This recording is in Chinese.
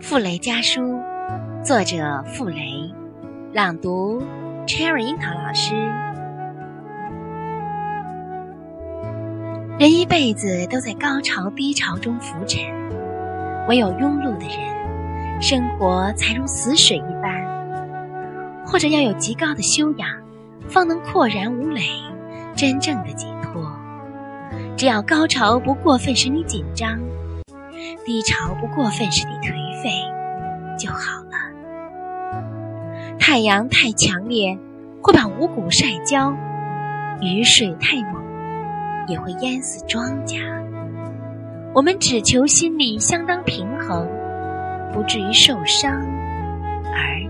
傅雷家书，作者傅雷，朗读 Cherry 樱桃老师。人一辈子都在高潮低潮中浮沉，唯有庸碌的人，生活才如死水一般。或者要有极高的修养，方能阔然无累，真正的解脱。只要高潮不过分使你紧张。低潮不过分使你颓废就好了。太阳太强烈会把五谷晒焦，雨水太猛也会淹死庄稼。我们只求心里相当平衡，不至于受伤而已。